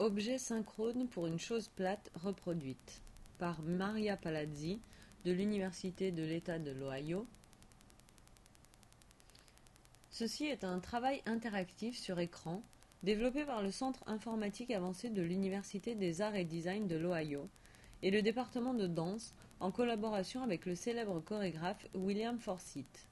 Objet synchrone pour une chose plate reproduite par Maria Palazzi de l'Université de l'État de l'Ohio. Ceci est un travail interactif sur écran développé par le Centre informatique avancé de l'Université des arts et design de l'Ohio et le département de danse en collaboration avec le célèbre chorégraphe William Forsythe.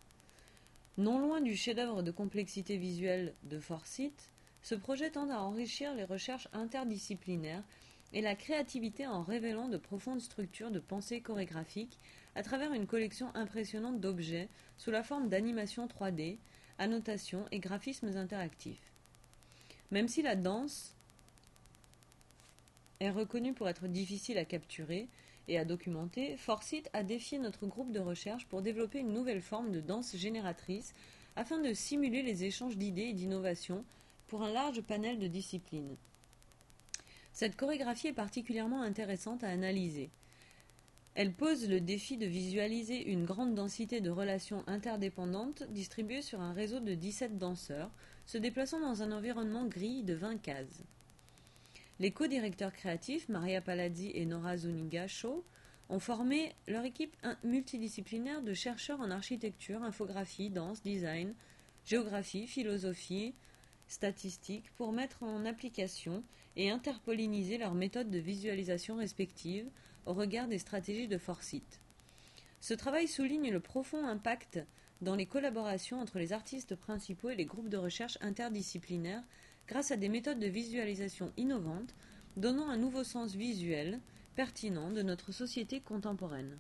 Non loin du chef-d'œuvre de complexité visuelle de Forsythe, ce projet tend à enrichir les recherches interdisciplinaires et la créativité en révélant de profondes structures de pensée chorégraphique à travers une collection impressionnante d'objets sous la forme d'animations 3D, annotations et graphismes interactifs. Même si la danse est reconnue pour être difficile à capturer et à documenter, Forsyth a défié notre groupe de recherche pour développer une nouvelle forme de danse génératrice afin de simuler les échanges d'idées et d'innovations pour un large panel de disciplines. Cette chorégraphie est particulièrement intéressante à analyser. Elle pose le défi de visualiser une grande densité de relations interdépendantes distribuées sur un réseau de 17 danseurs, se déplaçant dans un environnement gris de 20 cases. Les co-directeurs créatifs, Maria Palazzi et Nora Zuniga Shaw, ont formé leur équipe multidisciplinaire de chercheurs en architecture, infographie, danse, design, géographie, philosophie, statistiques pour mettre en application et interpolliniser leurs méthodes de visualisation respectives au regard des stratégies de Forsyth. Ce travail souligne le profond impact dans les collaborations entre les artistes principaux et les groupes de recherche interdisciplinaires grâce à des méthodes de visualisation innovantes donnant un nouveau sens visuel pertinent de notre société contemporaine.